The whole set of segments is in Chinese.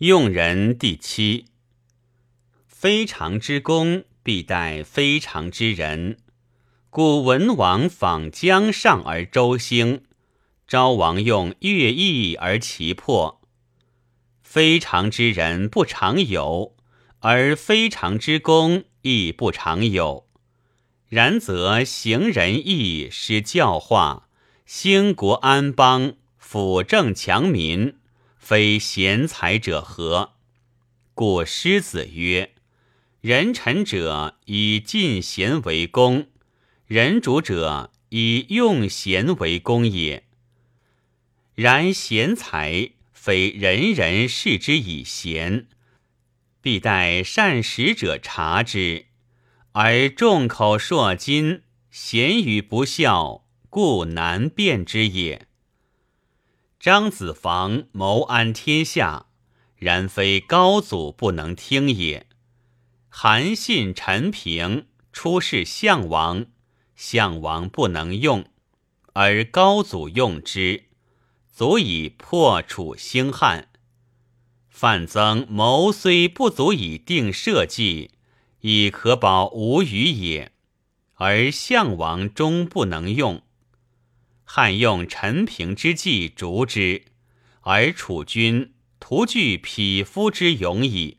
用人第七。非常之功，必待非常之人。故文王访姜尚而周兴，昭王用乐毅而其破。非常之人不常有，而非常之功亦不常有。然则行仁义，施教化，兴国安邦，辅政强民。非贤才者何？故师子曰：“人臣者以尽贤为功，人主者以用贤为功也。然贤才非人人视之以贤，必待善识者察之。而众口铄金，贤与不肖，故难辨之也。”张子房谋安天下，然非高祖不能听也。韩信、陈平出仕项王，项王不能用，而高祖用之，足以破楚兴汉。范增谋虽不足以定社稷，亦可保无虞也，而项王终不能用。汉用陈平之计逐之，而楚军徒具匹夫之勇矣。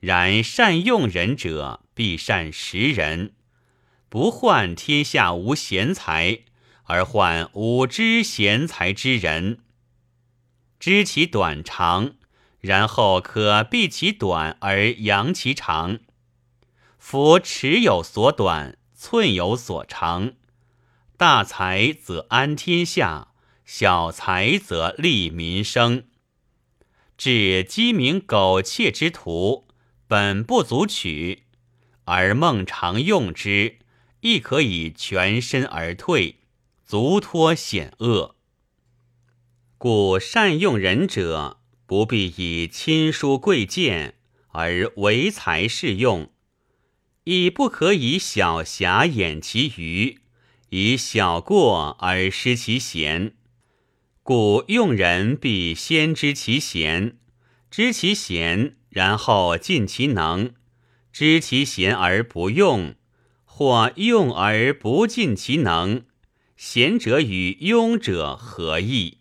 然善用人者，必善识人，不患天下无贤才，而患无知贤才之人。知其短长，然后可避其短而扬其长。夫尺有所短，寸有所长。大才则安天下，小才则利民生。至鸡鸣狗窃之徒，本不足取，而孟尝用之，亦可以全身而退，足脱险恶。故善用人者，不必以亲疏贵贱而唯才是用，亦不可以小瑕掩其愚。以小过而失其贤，故用人必先知其贤，知其贤，然后尽其能；知其贤而不用，或用而不尽其能，贤者与庸者何异？